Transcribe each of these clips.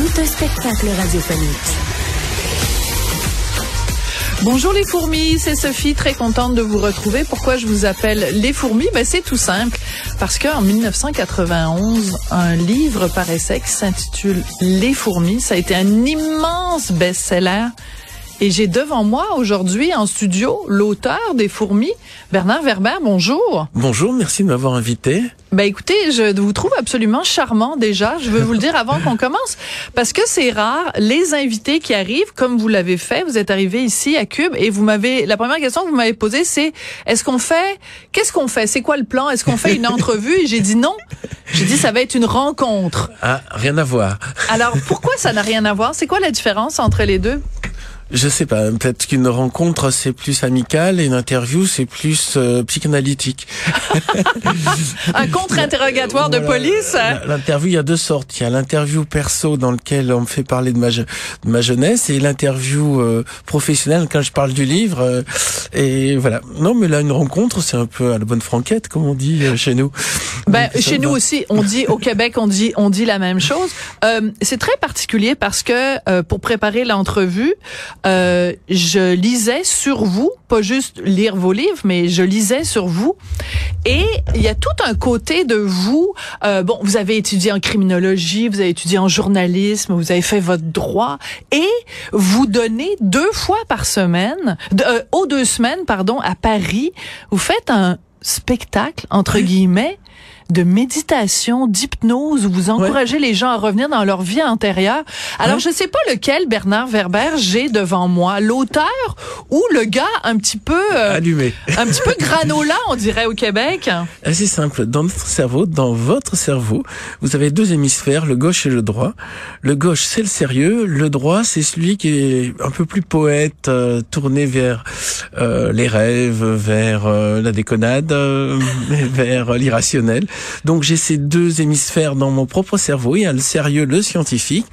Tout un spectacle radiophonique. Bonjour les fourmis, c'est Sophie, très contente de vous retrouver. Pourquoi je vous appelle les fourmis? Ben c'est tout simple, parce qu'en 1991, un livre paraissait qui s'intitule Les fourmis. Ça a été un immense best-seller. Et j'ai devant moi aujourd'hui en studio l'auteur des fourmis, Bernard Werber. Bonjour. Bonjour, merci de m'avoir invité. Ben écoutez, je vous trouve absolument charmant déjà. Je veux vous le dire avant qu'on commence, parce que c'est rare les invités qui arrivent, comme vous l'avez fait. Vous êtes arrivé ici à Cube et vous m'avez la première question que vous m'avez posée, c'est est-ce qu'on fait, qu'est-ce qu'on fait, c'est quoi le plan, est-ce qu'on fait une entrevue? Et j'ai dit non. J'ai dit ça va être une rencontre. Ah, rien à voir. Alors pourquoi ça n'a rien à voir? C'est quoi la différence entre les deux? Je sais pas, peut-être qu'une rencontre c'est plus amical et une interview c'est plus euh, psychanalytique. Un contre-interrogatoire de police hein? L'interview, il y a deux sortes. Il y a l'interview perso dans lequel on me fait parler de ma, je- de ma jeunesse et l'interview euh, professionnelle quand je parle du livre. euh, et voilà. Non, mais là, une rencontre, c'est un peu à la bonne franquette, comme on dit euh, chez nous. Ben, Donc, chez va. nous aussi, on dit au Québec, on dit on dit la même chose. Euh, c'est très particulier parce que euh, pour préparer l'entrevue, euh, je lisais sur vous, pas juste lire vos livres, mais je lisais sur vous. Et il y a tout un côté de vous. euh, bon, vous avez étudié en criminologie, vous avez étudié en journalisme, vous avez fait votre droit, et vous donnez deux fois par semaine, euh, aux deux semaines, pardon, à Paris, vous faites un spectacle entre guillemets de méditation, d'hypnose, où vous encouragez les gens à revenir dans leur vie antérieure. Alors, Ouais. je sais pas lequel Bernard Werber j'ai devant moi, l'auteur ou le gars un petit peu, euh, Allumé. un petit peu granola, on dirait au Québec. Assez simple. Dans notre cerveau, dans votre cerveau, vous avez deux hémisphères, le gauche et le droit. Le gauche, c'est le sérieux. Le droit, c'est celui qui est un peu plus poète, euh, tourné vers euh, les rêves, vers euh, la déconnade, euh, vers l'irrationnel. Donc j'ai ces deux hémisphères dans mon propre cerveau. Il y a le sérieux, le scientifique,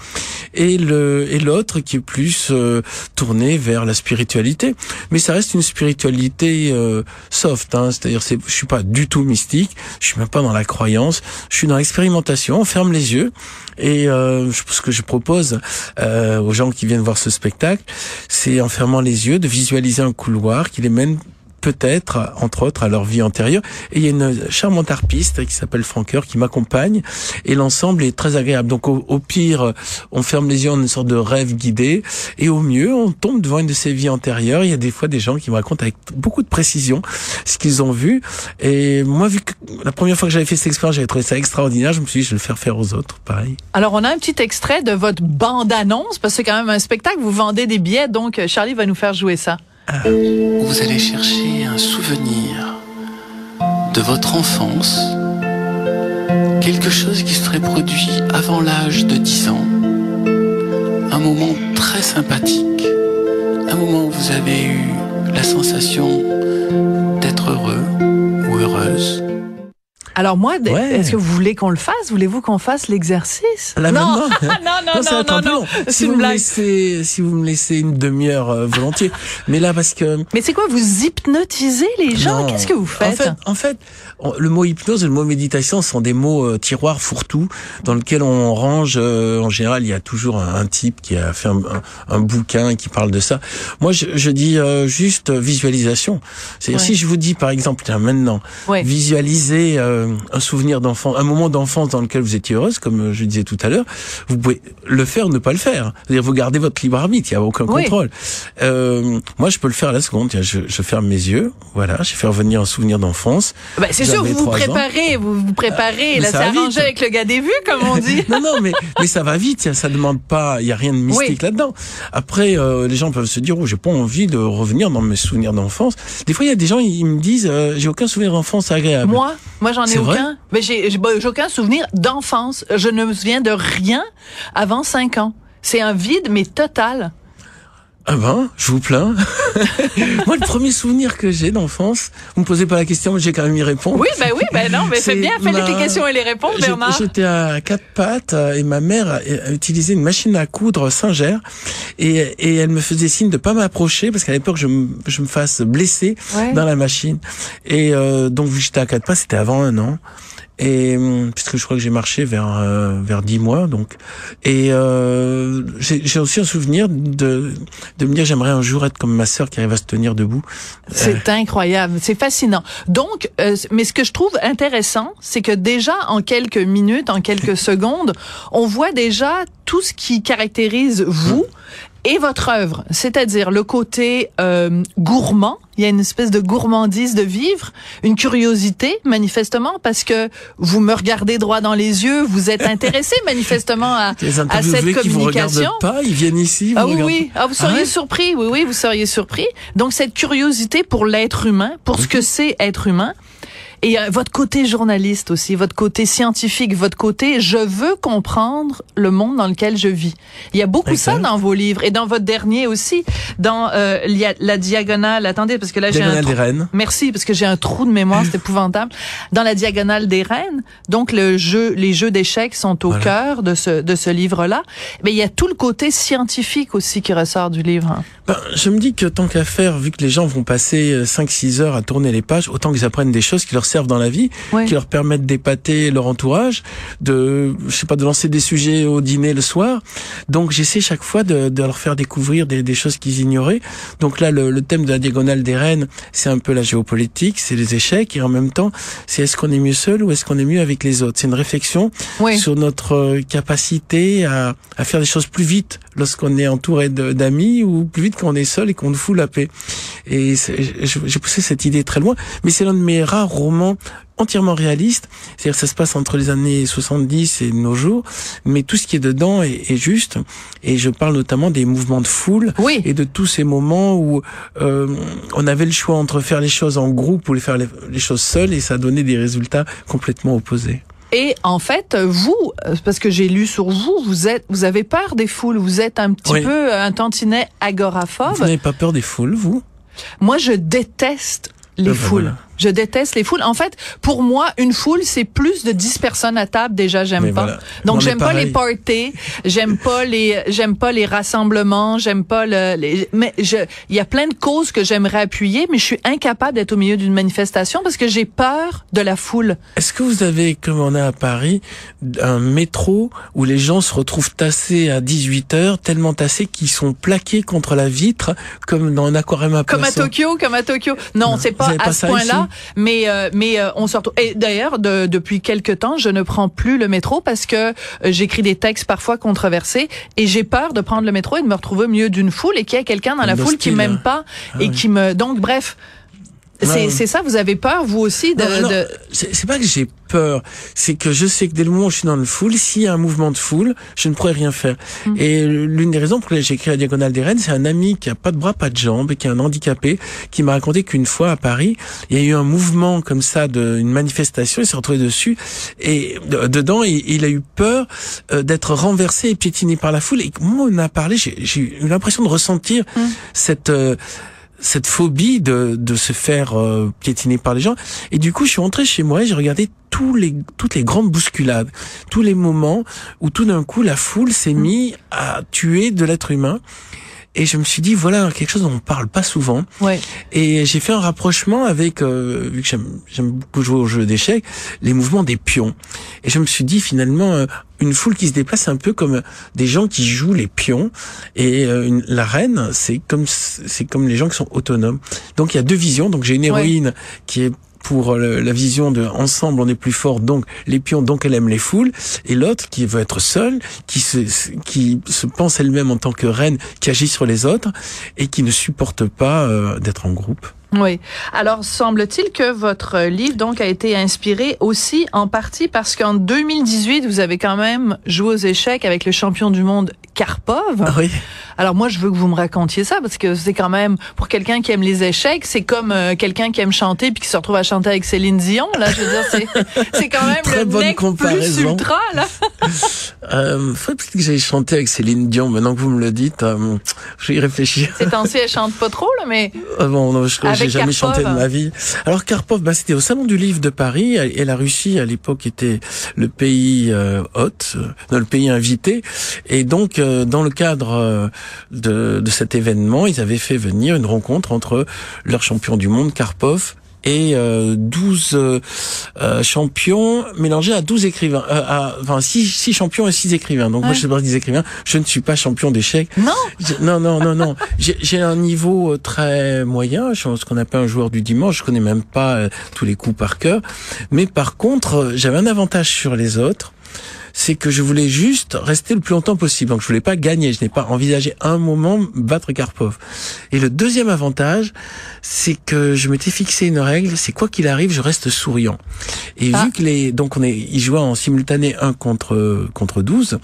et le et l'autre qui est plus euh, tourné vers la spiritualité. Mais ça reste une spiritualité euh, soft, hein, c'est-à-dire c'est, je suis pas du tout mystique, je suis même pas dans la croyance, je suis dans l'expérimentation. On ferme les yeux et euh, ce que je propose euh, aux gens qui viennent voir ce spectacle, c'est en fermant les yeux de visualiser un couloir qui les mène peut-être, entre autres, à leur vie antérieure. Et il y a une charmante harpiste qui s'appelle Franqueur qui m'accompagne et l'ensemble est très agréable. Donc au, pire, on ferme les yeux en une sorte de rêve guidé et au mieux, on tombe devant une de ces vies antérieures. Il y a des fois des gens qui me racontent avec beaucoup de précision ce qu'ils ont vu. Et moi, vu que la première fois que j'avais fait cette expérience, j'avais trouvé ça extraordinaire, je me suis dit, je vais le faire faire aux autres, pareil. Alors, on a un petit extrait de votre bande-annonce, parce que c'est quand même un spectacle, vous vendez des billets, donc Charlie va nous faire jouer ça. Vous allez chercher un souvenir de votre enfance, quelque chose qui serait produit avant l'âge de 10 ans, un moment très sympathique, un moment où vous avez eu la sensation d'être heureux ou heureuse. Alors moi, Ouais. est-ce que vous voulez qu'on le fasse? Voulez-vous qu'on fasse l'exercice? Non, non, non, non, non, non. C'est Si une vous me blague. laissez, si vous me laissez une demi-heure euh, volontiers. Mais là, parce que Mais c'est quoi Vous hypnotisez les gens? Non. Qu'est-ce que vous faites? En fait, en fait, le mot hypnose et le mot méditation sont des mots euh, tiroirs fourre-tout dans lequel on range. euh, en général, il y a toujours un, un type qui a fait un, un- un bouquin qui parle de ça. Moi, je, je dis euh, juste visualisation. C'est-à-dire Ouais. si je vous dis, par exemple, tiens, maintenant, Ouais. visualisez euh, un souvenir d'enfant, un moment d'enfance dans lequel vous étiez heureuse, comme euh, je disais tout à l'heure, vous pouvez le faire, ou ne pas le faire. C'est-à-dire, vous gardez votre libre arbitre, il n'y a aucun Oui. contrôle. Euh, moi, je peux le faire à la seconde. Tiens, je, je ferme mes yeux, voilà, je fais revenir un souvenir d'enfance. Ben, c'est sûr, vous vous préparez, vous vous préparez. Mais là, ça c'est arrangé avec le gars des vues, comme on dit. Non, non, mais mais ça va vite. Ça demande pas. Il y a rien de mystique Oui. là-dedans. Après, euh, les gens peuvent se dire, oh, j'ai pas envie de revenir dans mes souvenirs d'enfance. Des fois, il y a des gens, ils me disent, euh, j'ai aucun souvenir d'enfance agréable. Moi, moi, j'en ai Vrai? aucun. Mais j'ai j'ai- j'ai aucun souvenir d'enfance. Je ne me souviens de rien avant cinq ans. C'est un vide, mais total. Ah ben, je vous plains. Moi, le premier souvenir que j'ai d'enfance, vous me posez pas la question, mais j'ai quand même y répondre. Oui, ben oui, ben non, mais C'est bien, ma- les questions et les réponses, Bernard. J'étais à quatre pattes euh, et ma mère a, a utilisé une machine à coudre Singer et, et elle me faisait signe de pas m'approcher parce qu'à l'époque je me, je me fasse blesser Ouais. dans la machine. Et euh, donc j'étais à quatre pattes, c'était avant un an. Et hum, puisque je crois que j'ai marché vers euh, vers dix mois donc. Et euh, j'ai aussi un souvenir de de me dire j'aimerais un jour être comme ma sœur qui arrive à se tenir debout. C'est incroyable, c'est fascinant. Donc, euh, mais ce que je trouve intéressant, c'est que déjà en quelques minutes, en quelques secondes, on voit déjà tout ce qui caractérise vous et votre œuvre, c'est-à-dire le côté euh, gourmand. Il y a une espèce de gourmandise de vivre, une curiosité manifestement parce que vous me regardez droit dans les yeux, vous êtes intéressé manifestement à, les à interviewés cette qui vous regardent communication. pas ils viennent ici vous Ah oui, regardent oui. Ah, vous seriez surpris. Oui, oui, vous seriez surpris. Donc, cette curiosité pour l'être humain, pour ce que c'est être humain. Et euh, votre côté journaliste aussi, votre côté scientifique, votre côté je veux comprendre le monde dans lequel je vis. Il y a beaucoup ça dans vos livres et dans votre dernier aussi, dans euh, il y a la diagonale. Attendez, parce que là j'ai un Diagonale trou- des Rennes. Merci, parce que j'ai un trou de mémoire, c'est épouvantable. Dans la diagonale des reines, donc le jeu, les jeux d'échecs sont au Voilà. cœur de ce de ce livre-là. Mais il y a tout le côté scientifique aussi qui ressort du livre. hein. Ben, je me dis que tant qu'à faire, vu que les gens vont passer 5-6 heures à tourner les pages, autant qu'ils apprennent des choses qui leur servent dans la vie, qui leur permettent d'épater leur entourage, de, je sais pas, de lancer des sujets au dîner le soir. Donc j'essaie chaque fois de, de leur faire découvrir des, des choses qu'ils ignoraient. Donc là, le, le thème de la diagonale des reines, c'est un peu la géopolitique, c'est les échecs, et en même temps, c'est est-ce qu'on est mieux seul ou est-ce qu'on est mieux avec les autres? C'est une réflexion sur notre euh, capacité à, à faire des choses plus vite lorsqu'on est entouré d'amis ou plus vite quand on est seul et qu'on nous fout la paix. Et j'ai poussé cette idée très loin, mais c'est l'un de mes rares romans entièrement réaliste, c'est-à-dire que ça se passe entre les années 70 et nos jours, mais tout ce qui est dedans est, est juste, et je parle notamment des mouvements de foule, Oui. et de tous ces moments où euh, on avait le choix entre faire les choses en groupe ou les faire les, les choses seules, et ça donnait des résultats complètement opposés. Et en fait, vous, euh, parce que j'ai lu sur vous, vous êtes, vous avez peur des foules. Vous êtes un petit Oui. peu un tantinet agoraphobe. Vous n'avez pas peur des foules, vous? Moi, je déteste les Ah ben foules. voilà. Je déteste les foules. En fait, pour moi, une foule, c'est plus de 10 personnes à table. Déjà, j'aime pas. voilà. Donc, j'aime pas les parties. J'aime pas les, j'aime pas les rassemblements. J'aime pas le, les, mais je, il y a plein de causes que j'aimerais appuyer, mais je suis incapable d'être au milieu d'une manifestation parce que j'ai peur de la foule. Est-ce que vous avez, comme on a à Paris, un métro où les gens se retrouvent tassés à 18 heures, tellement tassés qu'ils sont plaqués contre la vitre, comme dans un aquarium à Comme à Tokyo, comme à Tokyo. Non, Non, c'est pas à pas ce ça mais euh, mais euh, on se retrouve. Et d'ailleurs, de- depuis quelque temps, je ne prends plus le métro parce que euh, j'écris des textes parfois controversés et j'ai peur de prendre le métro et de me retrouver au milieu d'une foule et qu'il y ait quelqu'un dans la foule qui m'aime pas Ah et oui. qui me. Donc bref. C'est ça, vous avez peur, vous aussi, de... De- c'est pas que j'ai peur, c'est que je sais que dès le moment où je suis dans une foule, s'il y a un mouvement de foule, je ne pourrais rien faire. Mm. Et l'une des raisons pour lesquelles j'ai écrit la Diagonale des Rennes, c'est un ami qui a pas de bras, pas de jambes, qui est un handicapé, qui m'a raconté qu'une fois à Paris, il y a eu un mouvement comme ça, de, une manifestation, il s'est retrouvé dessus, et de- dedans, il, il a eu peur euh, d'être renversé et piétiné par la foule. Et moi, on a parlé, j'ai eu l'impression de ressentir Mm. cette... euh, cette phobie de, de se faire euh, piétiner par les gens. Et du coup, je suis rentré chez moi et j'ai regardé tous les, toutes les grandes bousculades, tous les moments où tout d'un coup la foule s'est mise à tuer de l'être humain. Et je me suis dit, voilà quelque chose dont on parle pas souvent. Ouais. Et j'ai fait un rapprochement avec, euh, vu que j'aime j'aime beaucoup jouer au jeu d'échecs, les mouvements des pions. Et je me suis dit, finalement, euh, une foule qui se déplace un peu comme des gens qui jouent les pions. Et euh, une, la reine, c'est comme c'est comme les gens qui sont autonomes. Donc il y a deux visions. Donc j'ai une héroïne qui est pour le- la vision de ensemble on est plus fort donc les pions donc elle aime les foules et l'autre qui veut être seule qui se qui se pense elle-même en tant que reine qui agit sur les autres et qui ne supporte pas euh, d'être en groupe. Oui. Alors, semble-t-il que votre livre, donc, a été inspiré aussi en partie parce qu'en 2018, vous avez quand même joué aux échecs avec le champion du monde Karpov. Ah oui. Alors, moi, je veux que vous me racontiez ça parce que c'est quand même, pour quelqu'un qui aime les échecs, c'est comme euh, quelqu'un qui aime chanter puis qui se retrouve à chanter avec Céline Dion. Là, je veux dire, c'est, c'est quand même Très le bonne mec plus ultra, là. Euh, faudrait peut-être que j'aille chanter avec Céline Dion. Maintenant que vous me le dites, euh, je vais y réfléchir. Ces temps-ci, elle chante pas trop, là, mais Ah bon, non, je Avec j'ai jamais Karpov. chanté de ma vie. Alors Karpov, bah, c'était au salon du livre de Paris et la Russie à l'époque était le pays euh, hôte, euh, le pays invité. Et donc euh, dans le cadre euh, de, de cet événement, ils avaient fait venir une rencontre entre leur champion du monde Karpov et euh, 12 euh, euh, champions mélangés à 12 écrivains, euh, à, enfin 6, six champions et 6 écrivains. Donc moi je sais pas des écrivains, je ne suis pas champion d'échecs. non. Non, non, non, non. J'ai un niveau euh, très moyen. Je suis ce qu'on appelle un joueur du dimanche. Je connais même pas euh, tous les coups par cœur. Mais par contre, euh, j'avais un avantage sur les autres. C'est que je voulais juste rester le plus longtemps possible. Donc je voulais pas gagner. Je n'ai pas envisagé un moment battre Karpov. Et le deuxième avantage, c'est que je m'étais fixé une règle. C'est quoi qu'il arrive, je reste souriant. Et Ah. vu que les, donc on est, ils jouaient en simultané 1 contre, contre 12,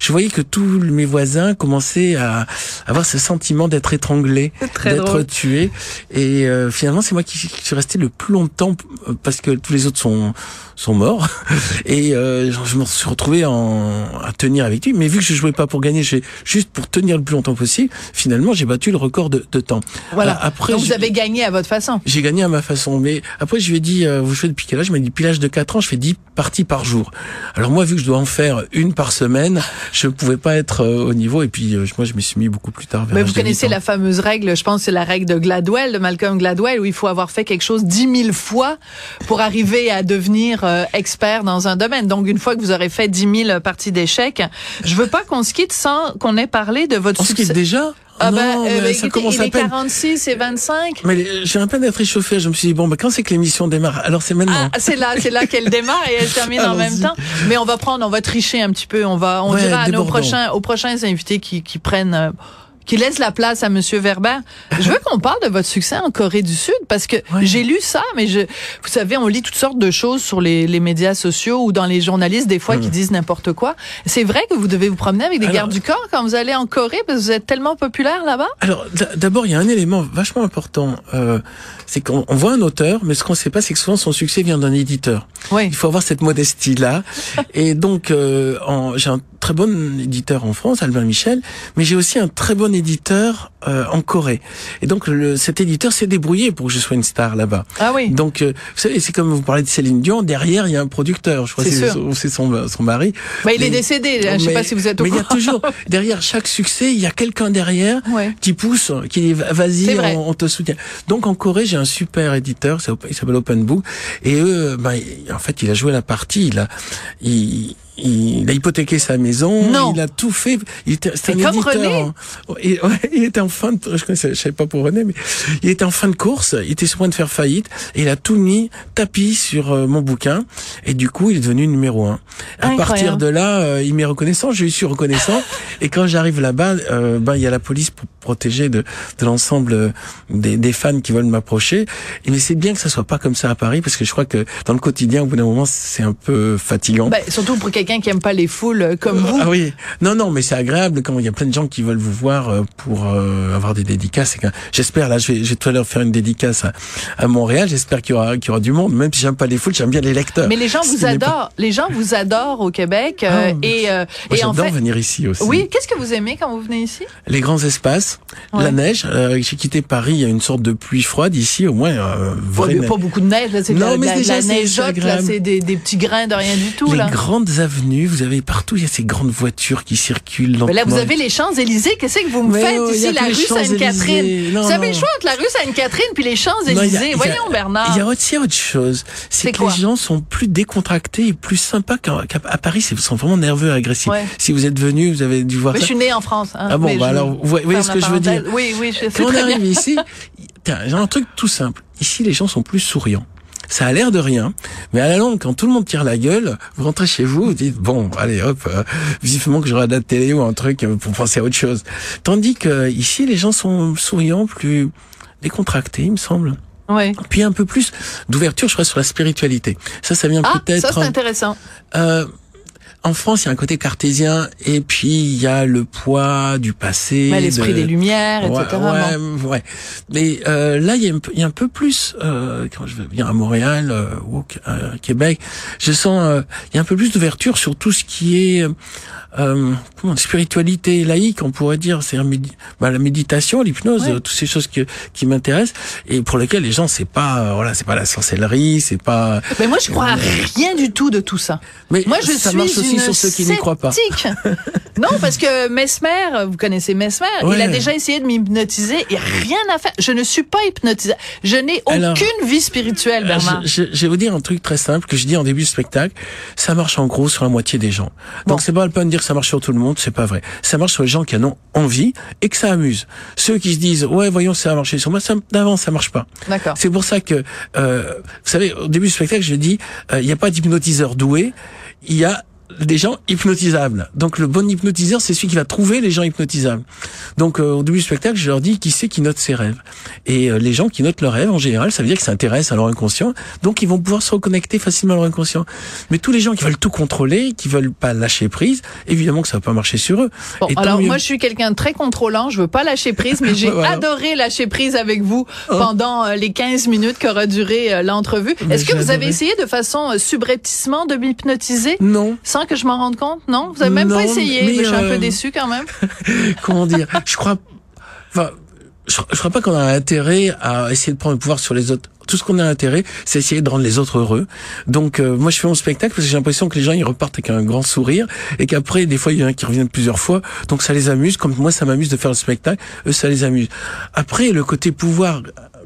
je voyais que tous mes voisins commençaient à avoir ce sentiment d'être étranglés, d'être tués. Et euh, finalement, c'est moi qui, qui suis resté le plus longtemps euh, parce que tous les autres sont sont morts. Et euh, je je me suis retrouvé en, à tenir avec lui. Mais vu que je jouais pas pour gagner, j'ai juste pour tenir le plus longtemps possible. Finalement, j'ai battu le record de, de temps. Voilà. Après, Donc, vous avez gagné à votre façon. j'ai gagné à ma façon. Mais après, je lui ai dit, euh, vous jouez depuis quel âge? Il m'a dit, depuis l'âge de 4 ans, je fais 10 parties par jour. Alors moi, vu que je dois en faire une par semaine, je pouvais pas être euh, au niveau. Et puis, euh, moi, je me suis mis beaucoup plus tard. vers Mais vous connaissez 8 ans. la fameuse règle, je pense c'est la règle de Gladwell, de Malcolm Gladwell, où il faut avoir fait quelque chose dix mille fois pour arriver à devenir expert dans un domaine. Donc, une fois que vous aurez fait dix mille parties d'échecs, je veux pas qu'on se quitte sans qu'on ait parlé de votre On se quitte déjà Ah ben, Non, euh, mais ben, ça écoutez, commence il à est peine. 46 et 25. Mais euh, j'ai un peine d'être échauffé. Je me suis dit, bon, bah, quand c'est que l'émission démarre? Alors, c'est maintenant. Ah, c'est là, c'est là qu'elle démarre et elle termine en même temps. Mais on va prendre, on va tricher un petit peu. On va, on Ouais, dira à nos prochains, aux prochains invités qui, qui prennent, euh, qui laissent la place à Monsieur Verber. Je veux qu'on parle de votre succès en Corée du Sud parce que j'ai lu ça, mais je, vous savez, on lit toutes sortes de choses sur les, les médias sociaux ou dans les journalistes des fois qui disent n'importe quoi. C'est vrai que vous devez vous promener avec des Hmm. Alors- gardes du corps quand vous allez en Corée parce que vous êtes tellement populaire là-bas? Alors, d'abord, il y a un élément vachement important. Euh, c'est qu'on on voit un auteur, mais ce qu'on ne sait pas, c'est que souvent son succès vient d'un éditeur. Oui. Il faut avoir cette modestie-là. Et donc, euh, en- j'ai très bon éditeur en France, Albin Michel, mais j'ai aussi un très bon éditeur euh, en Corée. Et donc, le, cet éditeur s'est débrouillé pour que je sois une star là-bas. Ah oui. Donc, euh, vous savez, c'est comme vous parlez de Céline Dion, derrière, il y a un producteur. Je crois que C'est son, son, son mari. Bah, il est Mais- décédé. Je sais mais- pas si vous êtes au Mais il y a courant. toujours, derrière chaque succès, il y a quelqu'un derrière Ouais. qui pousse, qui dit C'est vas-y, on, on te soutient. Donc en Corée, j'ai un super éditeur, il s'appelle Open Book, et eux, ben, en fait, il a joué la partie, il a, il, il a hypothéqué sa maison, Non. il a tout fait. Il était, c'est comme éditeur. René. en- et- ouais, il était en fin de, je je savais pas pour René, mais il était en fin de course, il était sur le point de faire faillite, et il a tout mis tapis sur euh, mon bouquin, et du coup, il est devenu numéro un. À Incroyable. partir de là, euh, il m'est reconnaissant, je lui suis reconnaissant, et quand j'arrive là-bas, euh, ben il y a la police pour protéger de, de l'ensemble des, des fans qui veulent m'approcher. Et mais c'est bien que ça soit pas comme ça à Paris, parce que je crois que dans le quotidien, au bout d'un moment, c'est un peu fatigant. Ben, surtout pour quelqu'un qui aime pas les foules euh, comme vous. Ah oui, non, non, mais c'est agréable quand il y a plein de gens qui veulent vous voir euh, pour euh, avoir des dédicaces. J'espère, là, je vais, je vais tout à l'heure faire une dédicace à, à Montréal. J'espère qu'il y aura, qu'il y aura du monde. Même si j'aime pas les foules, j'aime bien les lecteurs. Mais les gens vous adorent. Les gens vous adorent au Québec. euh, Ah, et euh, Moi, et en j'adore fait, venir ici aussi. oui, qu'est-ce que vous aimez quand vous venez ici? Les grands espaces, Ouais. la neige. Euh, J'ai quitté Paris, il y a une sorte de pluie froide ici, au moins. Euh, vraie neige. pas beaucoup de neige, là, c'est Non, la, mais la- déjà, la c'est- neigeote, c'est là, c'est des, des petits grains de rien du tout, les là. grandes avenues, vous avez partout, il y a ces grandes voitures qui circulent lentement. Mais là, vous avez les Champs-Élysées. Qu'est-ce que vous me Mais faites oh, ici, la rue Sainte-Catherine? Vous avez le choix entre la rue Sainte-Catherine puis les Champs-Élysées. Voyons, Bernard. Il y a aussi autre chose. C'est que quoi? les gens sont plus décontractés et plus sympas qu'à Paris. Ils sont vraiment nerveux et agressifs. Ouais. Si vous êtes venu, vous avez dû voir Mais je suis née en France. hein, Ah bon, mais bah je- alors, vous voyez- ce que je veux dire. Oui, oui, je sais Quand on bien. arrive ici, tiens, j'ai un truc tout simple. Ici, les gens sont plus souriants. Ça a l'air de rien, mais à la longue, quand tout le monde tire la gueule, vous rentrez chez vous, vous dites bon, allez hop, euh, visiblement que j'aurai de la télé ou un truc pour penser à autre chose. Tandis que ici, les gens sont souriants, plus décontractés, il me semble. Ouais. Puis un peu plus d'ouverture, je crois, sur la spiritualité. Ça, ça vient Ah, ça, peut-être. c'est intéressant. Euh, en France, il y a un côté cartésien, et puis il y a le poids du passé. Mais l'esprit de- des Lumières, Ouais, etc. ouais, ouais. Mais euh, là, il y, a un peu- il y a un peu plus. Euh, quand je viens à Montréal euh, ou au à Québec, je sens euh, il y a un peu plus d'ouverture sur tout ce qui est euh, euh, comment, spiritualité laïque, on pourrait dire. C'est bah, la méditation, l'hypnose, Ouais. euh, toutes ces choses que, qui m'intéressent et pour lesquelles les gens, c'est pas euh, voilà, c'est pas la sorcellerie, c'est pas. Mais moi, je crois à rien du tout de tout ça. Mais Moi, je ça suis aussi sur ceux qui n'y croient pas. non, parce que Mesmer, vous connaissez Mesmer, Ouais. il a déjà essayé de m'hypnotiser et rien à faire. Je ne suis pas hypnotisée. Je n'ai Alors, aucune vie spirituelle, Bernard. Je, je- je vais vous dire un truc très simple que je dis en début de spectacle. Ça marche en gros sur la moitié des gens. Donc Bon. c'est pas le peine de dire que ça marche sur tout le monde, c'est pas vrai. Ça marche sur les gens qui en ont envie et que ça amuse. Ceux qui se disent ouais voyons ça a marché sur moi, ça d'avant ça marche pas. D'accord. C'est pour ça que euh, vous savez au début du spectacle je dis euh, il n'y a pas d'hypnotiseur doué, il y a des gens hypnotisables. Donc le bon hypnotiseur, c'est celui qui va trouver les gens hypnotisables. Donc euh, au début du spectacle, je leur dis qui c'est qui note ses rêves? Et euh, les gens qui notent leurs rêves, en général, ça veut dire qu'ils s'intéressent à leur inconscient. Donc ils vont pouvoir se reconnecter facilement à leur inconscient. Mais tous les gens qui veulent tout contrôler, qui veulent pas lâcher prise, évidemment que ça va pas marcher sur eux. Bon, Et alors mieux. moi je suis quelqu'un de très contrôlant, je veux pas lâcher prise, mais j'ai Voilà. adoré lâcher prise avec vous pendant euh, les 15 minutes qu'aura duré euh, l'entrevue. Est-ce que vous avez essayé de façon euh, subrepticement de m'hypnotiser? Non, sans que je m'en rende compte? Non, vous avez même Non, pas essayé, mais, mais je suis un peu euh, déçu quand même. comment dire? Je crois, enfin, je, je crois pas qu'on a intérêt à essayer de prendre le pouvoir sur les autres. Tout ce qu'on a intérêt, c'est essayer de rendre les autres heureux. Donc, euh, moi, je fais mon spectacle parce que j'ai l'impression que les gens ils repartent avec un grand sourire et qu'après, des fois, il y en a qui reviennent plusieurs fois. Donc, ça les amuse. Comme moi, ça m'amuse de faire le spectacle, eux, ça les amuse. Après, le côté pouvoir,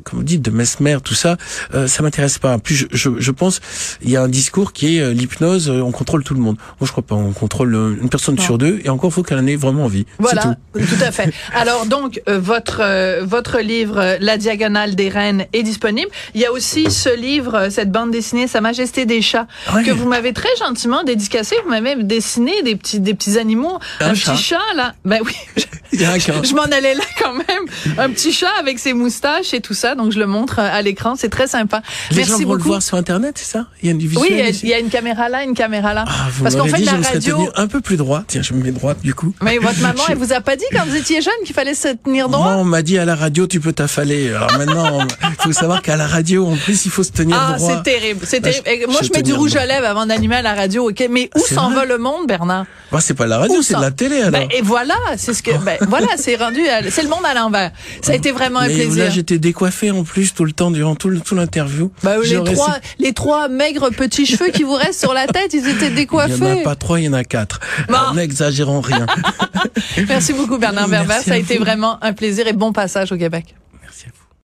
comme vous dites, de Mesmer, tout ça, euh, ça m'intéresse pas. Plus, je, je, je pense, il y a un discours qui est euh, l'hypnose, euh, on contrôle tout le monde. Moi, je crois pas. On contrôle euh, une personne Non. sur deux et encore, faut qu'elle en ait vraiment envie. Voilà, tout. tout. à fait. Alors donc euh, votre euh, votre livre euh, La diagonale des reines est disponible. Il y a aussi ce livre, euh, cette bande dessinée Sa Majesté des chats Ouais. que vous m'avez très gentiment dédicacé. Vous m'avez dessiné des petits des petits animaux, Un un, chat. petit chat là. Ben oui, Il y a un cas. je m'en allais là quand même. Un petit chat avec ses moustaches et tout ça. Donc je le montre euh, à l'écran. C'est très sympa. Les Merci gens vont beaucoup. le voir sur Internet, c'est ça? Il y a une visuel oui, il y a- y une caméra là, une caméra là. Ah, vous Parce m'aurez fait dit, je la serais radio. un peu plus droit. Tiens, je me mets droite du coup. Mais votre maman, Je- elle vous a pas dit quand vous étiez jeune qu'il fallait se tenir droit? Moi, on m'a dit à la radio, tu peux t'affaler. Alors maintenant, il faut savoir qu'à la radio, en plus, il faut se tenir Ah, droit. c'est terrible, c'est Bah, terrible. je- Moi, je je mets du rouge droit. à lèvres avant d'animer à la radio, ok? Mais où C'est s'en va le monde, Bernard? Bah, c'est pas la radio, Où c'est de la télé alors. Ben, et voilà, c'est ce que, ben, voilà, c'est rendu, c'est le monde à l'envers. Ça a été vraiment un plaisir. là, j'étais décoiffé en plus tout le temps durant tout le- tout l'interview. Ben, les trois, les trois maigres petits cheveux qui vous restent sur la tête, ils étaient Il y en a décoiffés. pas trois, il y en a quatre. Bon. N'exagérons rien. Merci beaucoup, Bernard Berber. Ça a été vraiment un plaisir et bon passage au Québec.